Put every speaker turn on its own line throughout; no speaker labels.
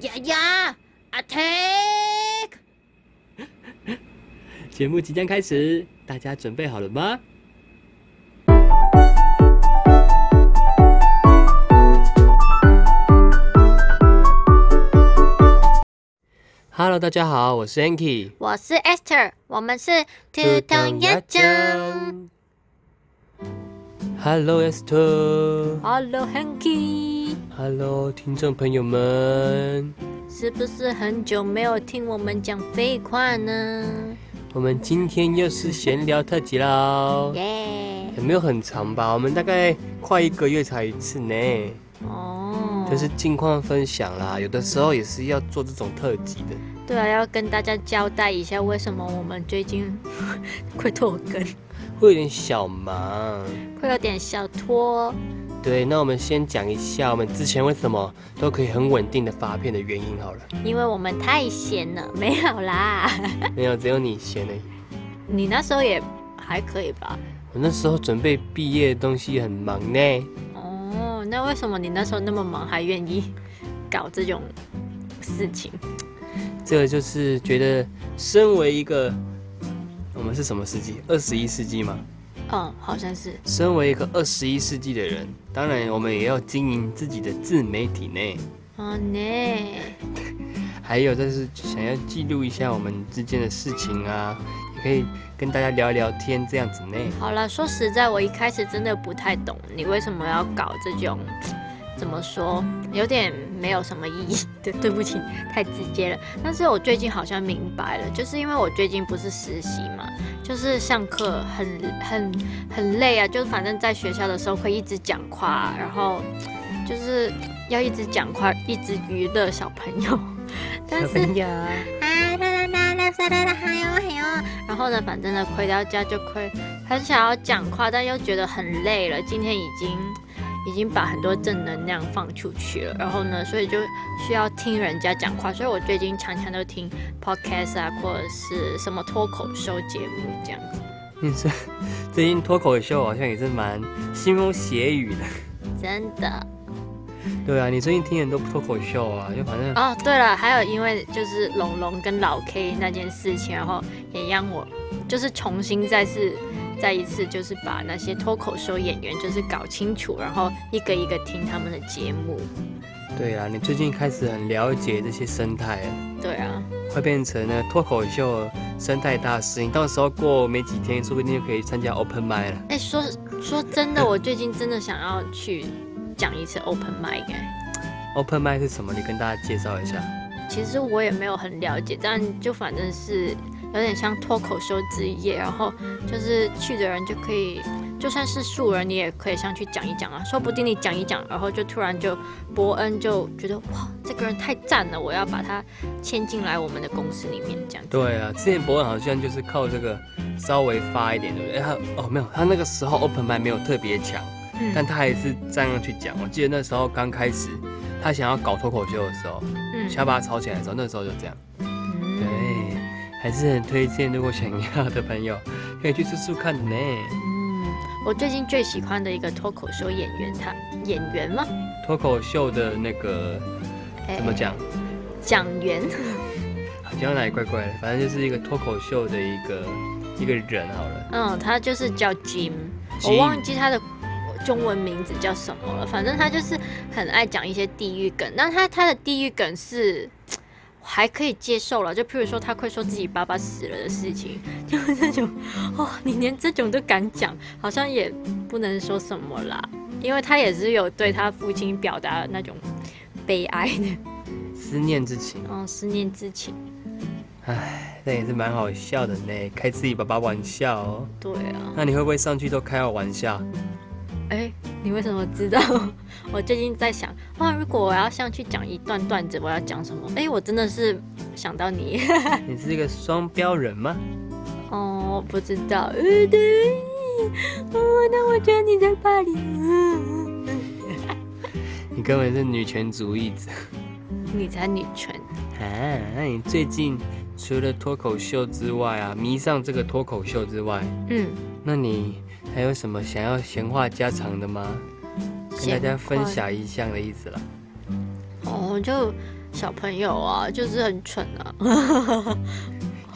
呀呀，attack！
节目即将开始，大家准备好了吗？Hello，大家好，我是 Anki，
我是 Esther，我们是兔筒鸭酱。
Hello Esther，
Hello Esther。Hello Hanky。
Hello，听众朋友们，
是不是很久没有听我们讲废话呢？
我们今天又是闲聊特辑喽。
耶、
也没有很长吧，我们大概快一个月才一次呢，
哦，
就是近况分享啦。有的时候也是要做这种特辑的。
对啊，要跟大家交代一下，为什么我们最近 会拖更，
会有点小忙。
会有点小拖。
对，那我们先讲一下我们之前为什么都可以很稳定的发片的原因好了。
因为我们太闲了，没有啦。
没有，只有你闲而已。
你那时候也还可以吧？
我那时候准备毕业的东西很忙呢。
哦，那为什么你那时候那么忙，还愿意搞这种事情？
这个就是觉得，身为一个，我们是什么世纪？二十一世纪吗？
嗯，好像是。
身为一个二十一世纪的人，当然我们也要经营自己的自媒体呢。
哦呢，
还有就是想要记录一下我们之间的事情啊，也可以跟大家聊聊天这样子呢。
好了，说实在，我一开始真的不太懂你为什么要搞这种，怎么说，有点没有什么意义对，对不起，太直接了。但是我最近好像明白了，就是因为我最近不是实习嘛，就是上课很很很累啊，就是反正在学校的时候会一直讲话，然后就是要一直讲话，一直娱乐小朋友。但是
友，
啊啦啦啦啦啦啦啦，还有还有，然后呢，反正呢，回到家就会很想要讲话，但又觉得很累了。今天已经已经把很多正能量放出去了，然后呢，所以就需要听人家讲话，所以我最近常常都听 podcast 啊，或者是什么脱口秀节目这样子。
你说最近脱口秀好像也是蛮腥风血雨的。
真的
对啊，你最近听很多脱口秀啊，就反正
哦，对了，还有因为就是龙龙跟老 K 那件事情，然后也让我就是重新再次再一次就是把那些脱口秀演员就是搞清楚，然后一个一个听他们的节目。
对啊，你最近开始很了解这些生态了，
对啊，
快变成呢脱口秀生态大师。你到时候过没几天，说不定就可以参加 open m i 了。
哎，说说真的，我最近真的想要去讲一次 open mic 哎。
open m i 是什么？你跟大家介绍一下。
其实我也没有很了解，但就反正是有点像脱口秀之夜，然后就是去的人就可以，就算是素人，你也可以上去讲一讲啊，说不定你讲一讲，然后就突然就伯恩就觉得哇，这个人太赞了，我要把他签进来我们的公司里面这样子。
对啊，之前伯恩好像就是靠这个稍微发一点，对不对？哎他哦没有，他那个时候 open m i 没有特别强，
嗯
但他还是这样去讲。我记得那时候刚开始，他想要搞脱口秀的时候，
嗯
想要把他炒起来的时候，那时候就这样。
嗯
对，还是很推荐，如果想要的朋友可以去试试看呢。
嗯，我最近最喜欢的一个脱口秀演员，他演员吗？
脱口秀的那个怎么
哎？
讲？
讲员。
好像哪里怪怪的，反正就是一个脱口秀的一个一个人好了。
嗯，他就是叫
Jim，Jim
我忘记他的中文名字叫什么了。反正他就是很爱讲一些地狱梗，那他他的地狱梗是还可以接受了，就譬如说他会说自己爸爸死了的事情，就是那种哦，你连这种都敢讲，好像也不能说什么啦，因为他也是有对他父亲表达那种悲哀的，
思念之情，
嗯，思念之情。
唉，那也是蛮好笑的呢，开自己爸爸玩笑哦。
对啊，
那你会不会上去都开我玩笑？
哎，你为什么知道？我最近在想，哇，如果我要上去讲一段段子，我要讲什么？哎，我真的是想到你。
你是一个双标人吗？
哦，不知道。呃，对。哦，那我觉得你在霸凌。
你根本是女权主义者
你才女权。
啊！那你最近除了脱口秀之外啊，迷上这个脱口秀之外，
嗯，
那你还有什么想要闲话家常的吗？跟大家分享一项的意思啦。
哦，哦，就小朋友啊，就是很蠢啊。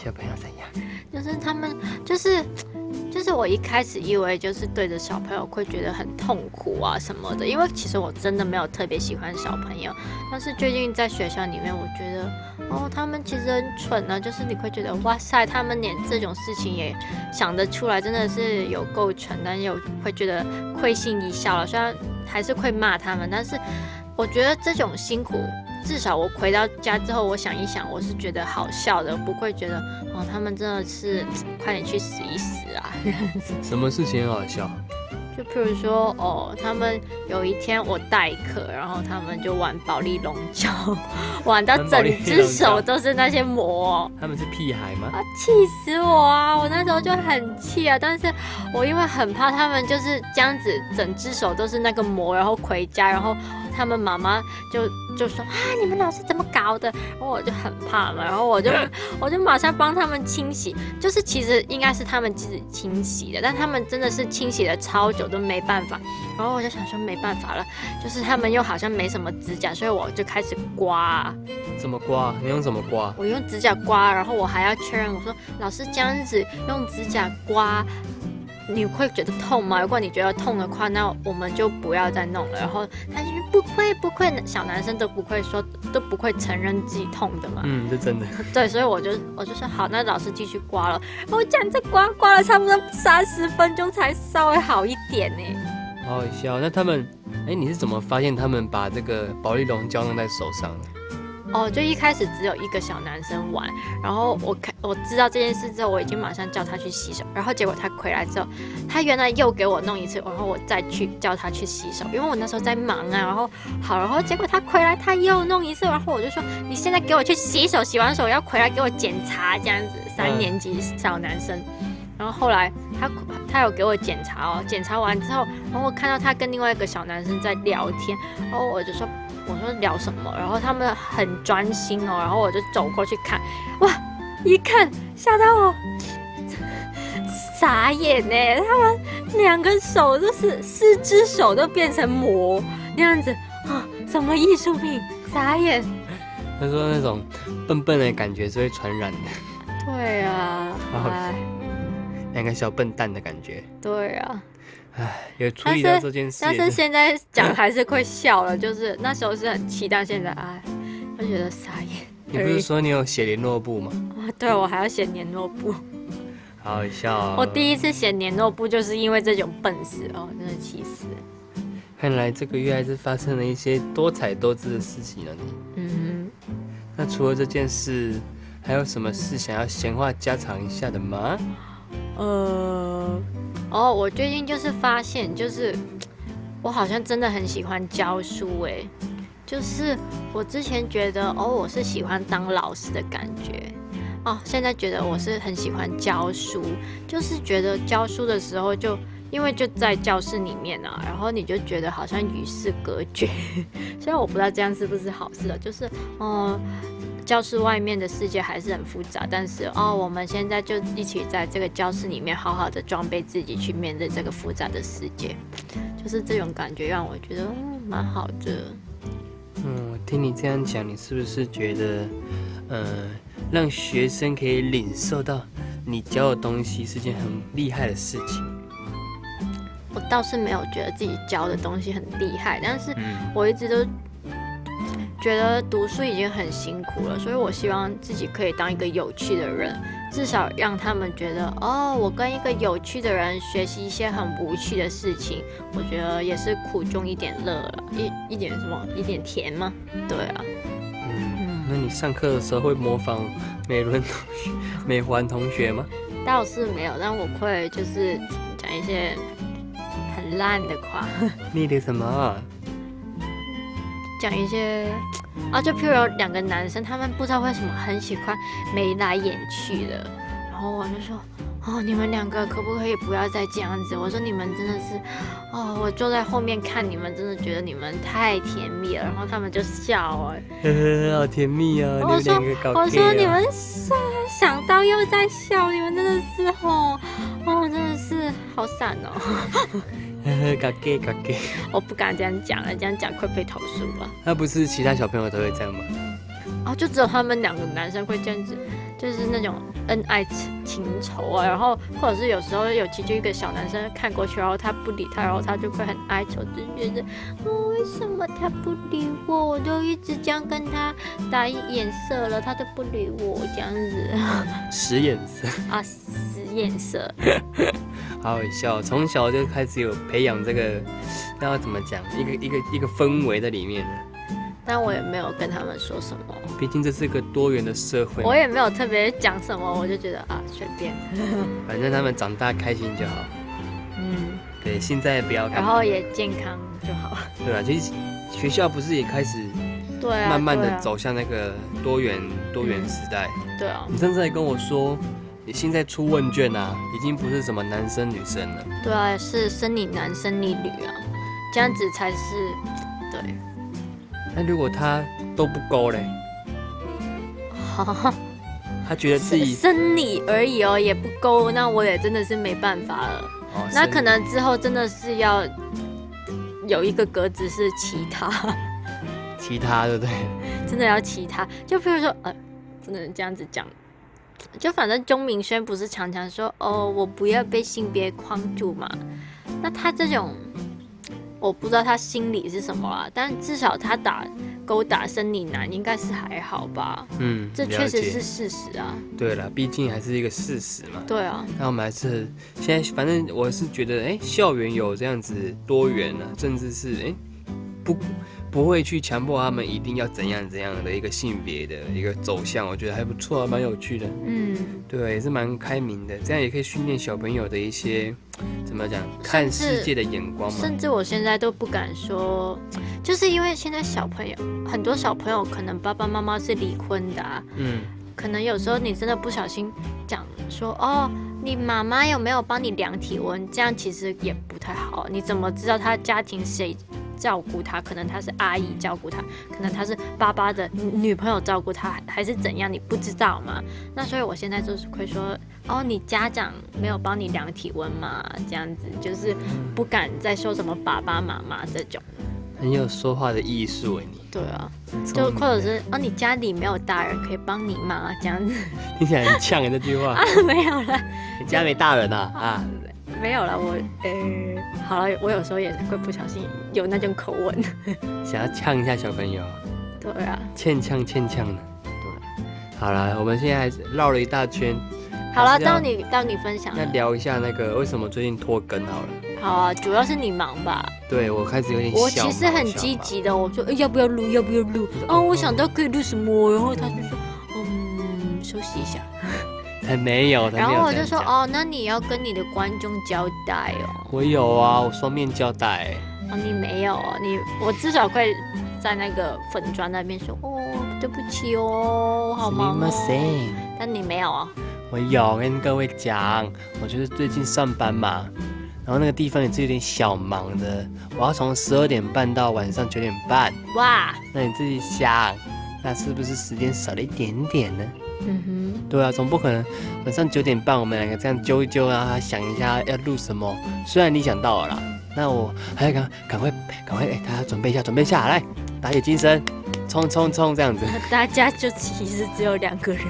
小朋友怎样？
就是他们，就是就是我一开始以为就是对着小朋友会觉得很痛苦啊什么的，因为其实我真的没有特别喜欢小朋友。但是最近在学校里面，我觉得哦，他们其实很蠢呢。就是你会觉得哇塞，他们连这种事情也想得出来，真的是有够蠢，但又会觉得会心一笑了。虽然还是会骂他们，但是我觉得这种辛苦。至少我回到家之后，我想一想，我是觉得好笑的，不会觉得哦，他们真的是 快点去死一死啊！
什么事情很好笑？
就譬如说，哦，他们有一天我代课，然后他们就玩保利龙胶，玩到整只手都是那些膜。
他们是屁孩吗？
啊，气死我啊！我那时候就很气啊，但是我因为很怕他们就是这样子，整只手都是那个膜，然后回家，然后。他们妈妈就就说啊，你们老师怎么搞的？然后我就很怕嘛，然后我就 我就马上帮他们清洗。就是其实应该是他们自己清洗的，但他们真的是清洗了超久都没办法。然后我就想说没办法了，就是他们又好像没什么指甲，所以我就开始刮。
怎么刮？你用什么刮？
我用指甲刮，然后我还要确认，我说老师这样子用指甲刮。你会觉得痛吗？如果你觉得痛的话，那我们就不要再弄了。然后他就不会不会，小男生都不会说，都不会承认自己痛的嘛。
嗯，是真的。
对，所以我就我就说好，那老师继续刮了。我讲这刮刮了差不多三十分钟才稍微好一点呢。
好好笑。那他们，哎，你是怎么发现他们把这个保利龙胶弄在手上的？
哦，就一开始只有一个小男生玩，然后我看我知道这件事之后，我已经马上叫他去洗手，然后结果他回来之后，他原来又给我弄一次，然后我再去叫他去洗手，因为我那时候在忙啊，然后好，然后结果他回来他又弄一次，然后我就说你现在给我去洗手，洗完手要回来给我检查这样子，三年级小男生，然后后来他他有给我检查哦，检查完之后，然后我看到他跟另外一个小男生在聊天，然后我就说。我说聊什么，然后他们很专心哦，然后我就走过去看，哇，一看吓到我，傻眼呢！他们两个手都是四只手都变成魔那样子啊，什么艺术品？傻眼。
他说那种笨笨的感觉是会传染的。
对啊，
两个小笨蛋的感觉。
对啊。
唉，有处理到这件事，
但是现在 讲还是会笑了。就是那时候是很期待现在唉，就觉得傻眼。
你不是说你有写联络簿吗？
啊，对，我还要写联络簿，
好笑。
哦我第一次写联络簿就是因为这种笨事哦，真的气死。
看来这个月还是发生了一些多彩多姿的事情了。你，嗯，那除了这件事，还有什么事想要闲话家常一下的吗？
呃。哦，我最近就是发现，就是我好像真的很喜欢教书诶，就是我之前觉得哦，我是喜欢当老师的感觉。哦，现在觉得我是很喜欢教书，就是觉得教书的时候就因为就在教室里面啊，然后你就觉得好像与世隔绝，虽然我不知道这样是不是好事啊，就是哦。教室外面的世界还是很复杂，但是哦，我们现在就一起在这个教室里面好好的装备自己去面对这个复杂的世界，就是这种感觉让我觉得蛮好的。
嗯，听你这样讲，你是不是觉得，呃，让学生可以领受到你教的东西是件很厉害的事情？
我倒是没有觉得自己教的东西很厉害，但是我一直都。觉得读书已经很辛苦了，所以我希望自己可以当一个有趣的人，至少让他们觉得哦，我跟一个有趣的人学习一些很无趣的事情，我觉得也是苦中一点乐了，一一点什么，一点甜吗？对啊。
嗯，那你上课的时候会模仿美伦同学、美环同学吗？
倒是没有，但我会就是讲一些很烂的话。
你的什么？
讲一些啊，就譬如有两个男生，他们不知道为什么很喜欢眉来眼去的，然后我就说，哦，你们两个可不可以不要再这样子？我说你们真的是，哦，我坐在后面看你们，真的觉得你们太甜蜜了。然后他们就笑，
哎，好甜蜜啊！
我说，我说你们想到又在笑，你们真的是哦，哦，真的是好闪哦。
呵呵，嘎给嘎给。
我不敢这样讲了，这样讲会被投诉吧？
那不是其他小朋友都会这样吗？
哦，就只有他们两个男生会这样子，就是那种恩爱情仇啊。然后或者是有时候有其中一个小男生看过去，然后他不理他，然后他就会很哀愁，就觉得，哦，为什么他不理我？我都一直这样跟他打眼色了，他都不理我，这样子。
使眼色
啊，使眼色。
好好笑，从小就开始有培养这个，那要怎么讲？一个一个一个氛围在里面呢。
但我也没有跟他们说什么，
毕竟这是个多元的社会。
我也没有特别讲什么，我就觉得啊，随便，
反正他们长大开心就好。嗯，对，现在不要。
然后也健康就好。
对啊，其实学校不是也开始，
对啊，
慢慢的走向那个多元多元时代。
对啊。
你上次还跟我说，你现在出问卷啊，已经不是什么男生女生了。
对啊，是生理男生理女啊，这样子才是对。
那如果他都不勾嘞？他觉得自己
生理而已哦，也不勾，那我也真的是没办法了。哦，那可能之后真的是要有一个格子是其他，
其他对不对？
真的要其他，就比如说呃，不能这样子讲，就反正钟明轩不是常常说哦，我不要被性别框住嘛，那他这种。我不知道他心里是什么啦，但至少他打勾打生理男应该是还好吧？嗯，这确实是事实啊。
对了，毕竟还是一个事实嘛。
对啊。
那我们还是现在，反正我是觉得，哎，校园有这样子多元啊，甚至是哎不。不会去强迫他们一定要怎样怎样的一个性别的一个走向，我觉得还不错，蛮有趣的。嗯，对，也是蛮开明的，这样也可以训练小朋友的一些怎么讲看世界的眼光嘛。
甚至我现在都不敢说，就是因为现在小朋友很多小朋友可能爸爸妈妈是离婚的，嗯，可能有时候你真的不小心讲说哦，你妈妈有没有帮你量体温？这样其实也不太好，你怎么知道他家庭谁？照顾他，可能他是阿姨照顾他，可能他是爸爸的女朋友照顾他，还是怎样？你不知道吗？那所以我现在就是会说，哦，你家长没有帮你量体温吗？这样子就是不敢再说什么爸爸妈妈这种。
很有说话的艺术哎，你。
对啊，就或者是哦，你家里没有大人可以帮你吗？这样子。
听起来很呛这句话。
啊，没有了。
你家没大人啊？啊。
没有了，我呃，好了，我有时候也会不小心有那种口吻，
想要呛一下小朋友。
对啊，
欠呛欠呛的。对，好了，我们现在绕了一大圈。
好了，到你到你分享。
那聊一下那个为什么最近拖更好了。
好啊，主要是你忙吧。
对，我开始有点。
我其实很积极的，我说要不要录，要不要录？哦，我想到可以录什么，然后他就说，嗯，休息一下。
还没有，
然后我就说哦，那你要跟你的观众交代哦。
我有啊，我双面交代。
哦，你没有，你我至少会在那个粉砖那边说哦，对不起哦，好吗？但你没有啊。
我有跟各位讲，我就是最近上班嘛，然后那个地方也是有点小忙的，我要从十二点半到晚上九点半。哇，那你自己想，那是不是时间少了一点点呢？嗯哼，对啊，总不可能晚上九点半我们两个这样揪一揪啊，想一下要录什么。虽然你想到了啦，那我还要赶赶快赶快哎，大家准备一下，准备一下来，打起精神，冲冲冲这样子。
大家就其实只有两个人。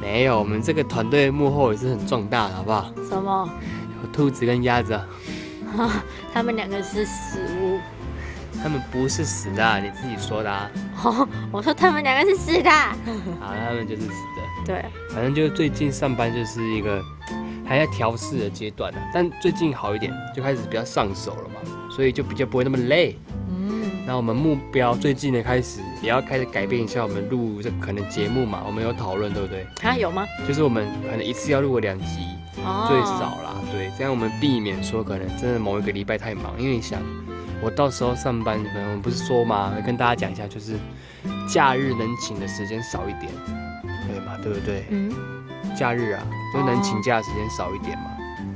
没有，我们这个团队幕后也是很壮大的，好不好？
什么？
有兔子跟鸭子啊。
他们两个是死物。
他们不是死的，你自己说的啊。
哦 我说他们两个是死的。
好，他们就是死的。
对，
反正就是最近上班就是一个还在调试的阶段呢但最近好一点，就开始比较上手了嘛，所以就比较不会那么累。嗯。那我们目标最近的开始也要开始改变一下我们录这可能节目嘛，我们有讨论对不对？
啊，有吗？
就是我们可能一次要录个两集，最少啦。对，这样我们避免说可能真的某一个礼拜太忙，因为你想。我到时候上班，可能我们不是说嘛，跟大家讲一下，就是假日能请的时间少一点，对嘛，对不对？嗯。假日啊，就能请假的时间少一点嘛。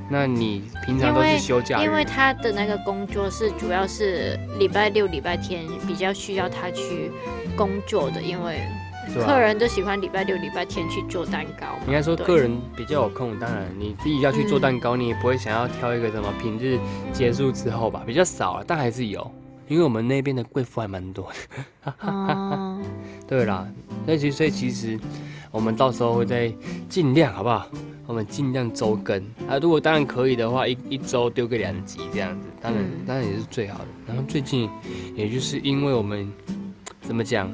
那你平常都是休假？
因为他的那个工作是主要是礼拜六、礼拜天比较需要他去工作的，因为客人都喜欢礼拜六、礼拜天去做蛋糕。
应该说客人比较有空，当然你自己要去做蛋糕，你也不会想要挑一个什么平日结束之后吧，比较少啊，但还是有，因为我们那边的贵妇还蛮多的。哦，对啦，那其实所以其实我们到时候会再尽量，好不好？我们尽量周更啊，如果当然可以的话，一一周丢个两集这样子，当然当然也是最好的。然后最近，也就是因为我们怎么讲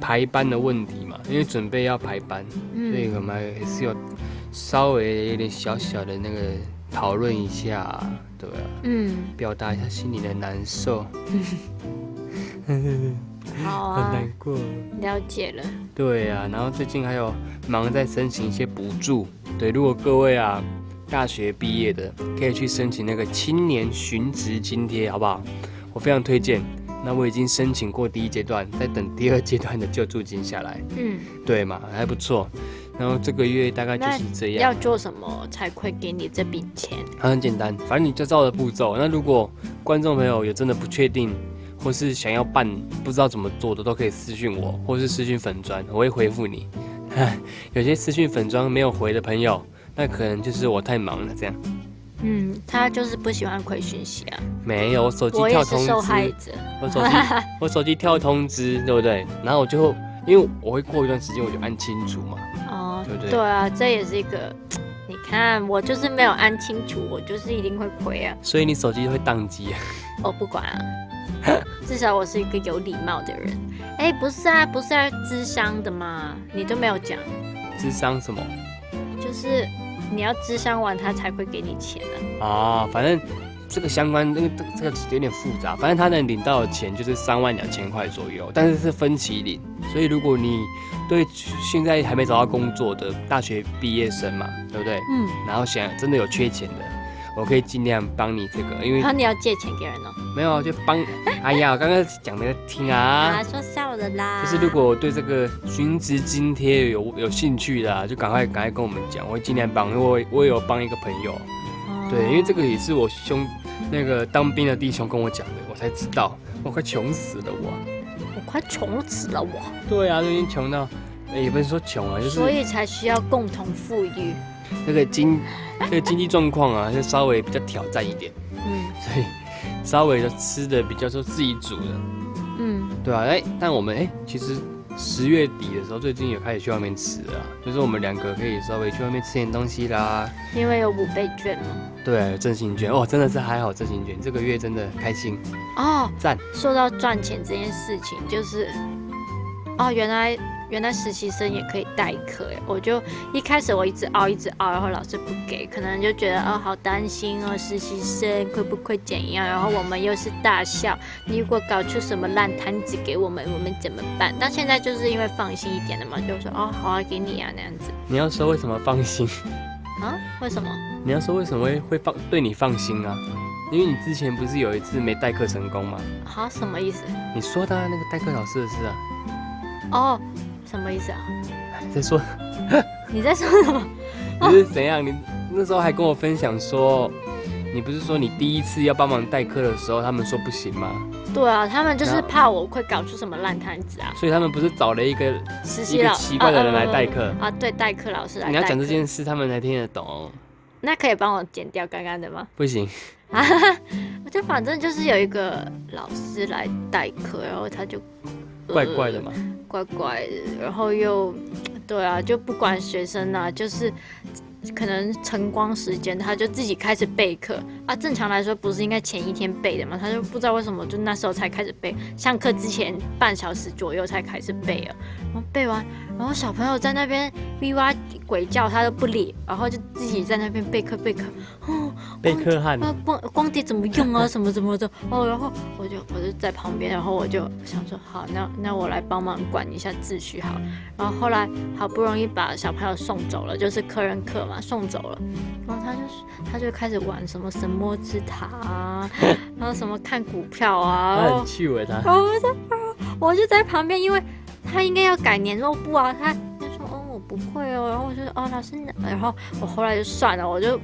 排班的问题嘛，因为准备要排班，所以我们还是有稍微有点小小的那个讨论一下，对啊，嗯，表达一下心里的难受。
好啊，
很难过。
了解了。
对啊，然后最近还有忙在申请一些补助。对，如果各位啊大学毕业的，可以去申请那个青年寻职津贴，好不好？我非常推荐。那我已经申请过第一阶段，在等第二阶段的救助金下来。嗯，对嘛，还不错。然后这个月大概就是这样。
要做什么才会给你这笔钱？
很简单，反正你就照着步骤。那如果观众朋友有真的不确定，或是想要办不知道怎么做的，都可以私信我，或是私信粉砖，我会回复你。有些私信粉砖没有回的朋友，那可能就是我太忙了，这样。
嗯，他就是不喜欢回讯息啊。
没有，我手机跳通知。我手机 我手机跳通知，对不对？然后我就因为我会过一段时间我就按清楚嘛。哦，对不对？
对啊，这也是一个。你看，我就是没有按清楚，我就是一定会亏啊。
所以你手机会宕机啊？
我不管啊。至少我是一个有礼貌的人。哎，不是啊，不是要智商的吗？你都没有讲。
智商什么？
就是你要智商完，他才会给你钱
啊。啊，反正这个相关，那个这个有点复杂。反正他能领到的钱就是三万两千块左右，但是是分期领。所以如果你对现在还没找到工作的大学毕业生嘛，对不对？嗯。然后想真的有缺钱的。我可以尽量帮你这个，因为
你要借钱给人哦。
没有，就帮。哎呀，我刚刚讲的听啊。
啊，说笑了啦。
就是如果我对这个寻职津贴有有兴趣的，就赶快赶快跟我们讲，我会尽量帮。因为我我有帮一个朋友，对，因为这个也是我兄那个当兵的弟兄跟我讲的，我才知道。我快穷死了，我。
我快穷死了，我。
对啊，都已经穷到，也不是说穷啊，就是。
所以才需要共同富裕。
那个经，那个经济状况啊，就稍微比较挑战一点，嗯，所以稍微的吃的比较说自己煮的，嗯，对啊，哎，但我们哎，其实十月底的时候，最近也开始去外面吃了，就是我们两个可以稍微去外面吃点东西啦，
因为有五倍券嘛，
对，振兴券，哦，真的是还好，振兴券。这个月真的开心。哦，赞。
说到赚钱这件事情，就是，哦，原来。原来实习生也可以代课哎，我就一开始我一直熬一直熬，然后老师不给，可能就觉得哦好担心哦，实习生会不会怎样？然后我们又是大校，你如果搞出什么烂摊子给我们，我们怎么办？但现在就是因为放心一点了嘛，就说哦好啊，给你啊那样子。
你要说为什么放心
啊？为什么？
你要说为什么会会放对你放心啊？因为你之前不是有一次没代课成功吗？
好，什么意思？
你说的那个代课老师的事啊？
哦。什么意思啊？
在说，
你在说什么？
你是怎样？你那时候还跟我分享说，你不是说你第一次要帮忙代课的时候，他们说不行吗？
对啊，他们就是怕我会搞出什么烂摊子啊。
所以他们不是找了一个实习老奇怪的人来代课
啊？对，代课老师来。
你要讲这件事，他们才听得懂。
那可以帮我剪掉刚刚的吗？
不行
啊，我 就反正就是有一个老师来代课，然后他就。
怪怪的嘛，
怪怪的，然后又，对啊，就不管学生啊，就是可能晨光时间，他就自己开始备课啊。正常来说，不是应该前一天备的嘛？他就不知道为什么，就那时候才开始备，上课之前半小时左右才开始备啊。然后背完，然后小朋友在那边咪哇鬼叫，他都不理，然后就自己在那边备课备课，
哦，备课汉，
光光碟怎么用啊，什么什么的。哦，然后我就我就在旁边，然后我就想说，好，那那我来帮忙管一下秩序好。然后后来好不容易把小朋友送走了，就是客人课嘛，送走了，然后他就他就开始玩什么神魔之塔啊，然后什么看股票啊，
很趣味他，
我就我就在旁边，因为。他应该要改年肉布啊，他他说哦我不会哦，然后我就说哦老师，然后我后来就算了，我就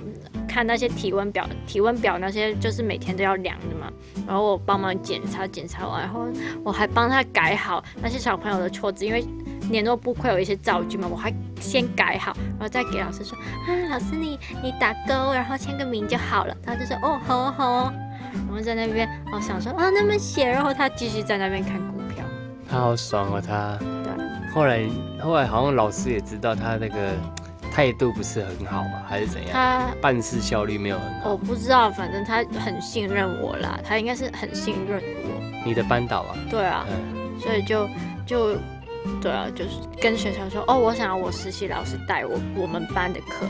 看那些体温表，体温表那些就是每天都要量的嘛，然后我帮忙检查检查完，然后我还帮他改好那些小朋友的错字，因为联络簿会有一些造句嘛，我还先改好，然后再给老师说啊，老师你你打勾，然后签个名就好了。他就说哦，好好。然后在那边哦想说啊那么写，然后他继续在那边看。
他好爽哦，他。
对。
后来后来好像老师也知道他那个态度不是很好嘛，还是怎样？
他
办事效率没有很好。
我不知道，反正他很信任我啦，他应该是很信任我。
你的班导啊？
对啊。所以就就。对啊，就是跟学校说哦，我想要我实习老师带我我们班的课，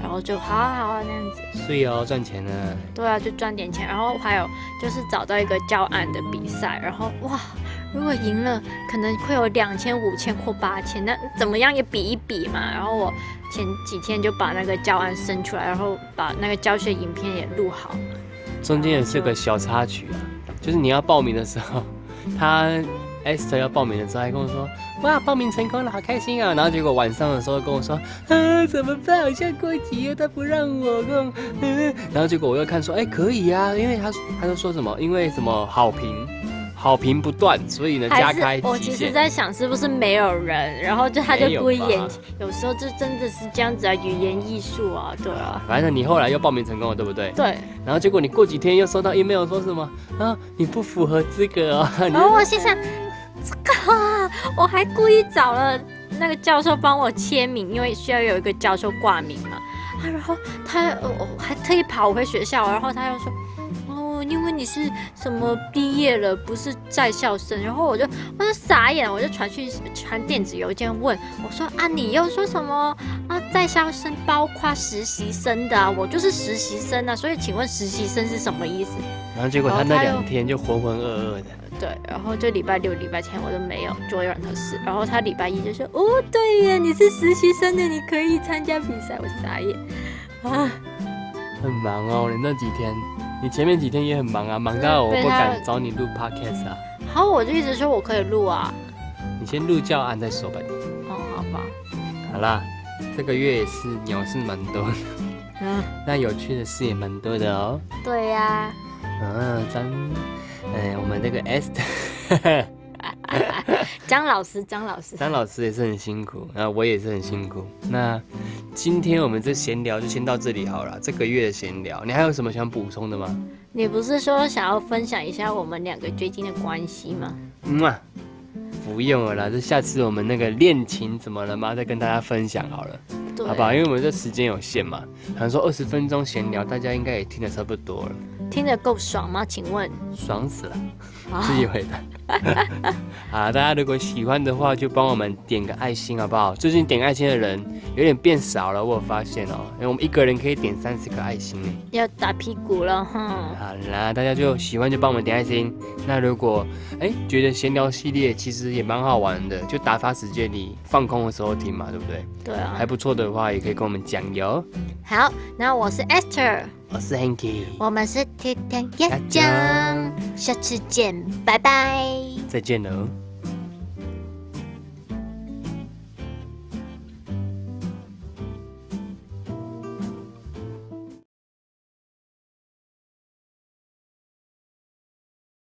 然后就好啊好啊那样子。
所以哦，赚钱呢。
对啊，就赚点钱，然后还有就是找到一个教案的比赛，然后哇，如果赢了，可能会有两千、五千或八千，那怎么样也比一比嘛。然后我前几天就把那个教案生出来，然后把那个教学影片也录好。
中间也是个小插曲啊，就是你要报名的时候，他。Esther 要报名的时候还跟我说：“哇，报名成功了，好开心啊！”然后结果晚上的时候跟我说：“啊，怎么办？好像过期了，他不让我用。”然后结果我又看说：“哎，可以啊，因为他他就说什么，因为什么好评。”好评不断，所以呢加开
我其实在想是不是没有人，然后就他就故意演，有时候就真的是这样子啊，语言艺术啊，对啊。
反正你后来又报名成功了，对不对？
对。
然后结果你过几天又收到 email 说什么啊？你不符合资格 哦。
然后我心想，这个我还故意找了那个教授帮我签名，因为需要有一个教授挂名嘛。啊，然后他我还特意跑回学校，然后他又说。因为你是什么毕业了，不是在校生，然后我就我就傻眼，我就传去传电子邮件问我说啊，你又说什么啊？在校生包括实习生的，我就是实习生啊，所以请问实习生是什么意思？
然后结果他那两天就浑浑噩噩的。
对，然后就礼拜六、礼拜天我都没有做任何事，然后他礼拜一就说哦，对呀，你是实习生的，你可以参加比赛，我傻眼
啊，很忙哦，你那几天。你前面几天也很忙啊，忙到我不敢找你录 podcast 啊。
好，我就一直说我可以录啊。
你先录教案再说吧。
哦，好吧。
好啦，这个月也是鸟是蛮多的，嗯，那有趣的事也蛮多的哦。
对呀。
嗯，咱，哎，我们那个
Esther，张老师，张老师，
张老师也是很辛苦，然后我也是很辛苦。那。今天我们这闲聊就先到这里好了。这个月的闲聊，你还有什么想补充的吗？
你不是说想要分享一下我们两个最近的关系吗？
嗯啊，不用了啦，这下次我们那个恋情怎么了吗？再跟大家分享好了，好不好？因为我们这时间有限嘛，好像说二十分钟闲聊，大家应该也听得差不多了。
听得够爽吗？请问？
爽死了，自己回答。啊，大家如果喜欢的话，就帮我们点个爱心好不好？最近点爱心的人有点变少了，我有发现哦。因为我们一个人可以点三十个爱心呢，
要打屁股了哈。
好啦，大家就喜欢就帮我们点爱心。那如果哎觉得闲聊系列其实也蛮好玩的，就打发时间你放空的时候听嘛，对不对？
对啊。
还不错的话，也可以跟我们讲哟。
好，那我是 Esther，
我是 Hanky，
我们是天天鸭酱，下次见，拜拜。
再见了。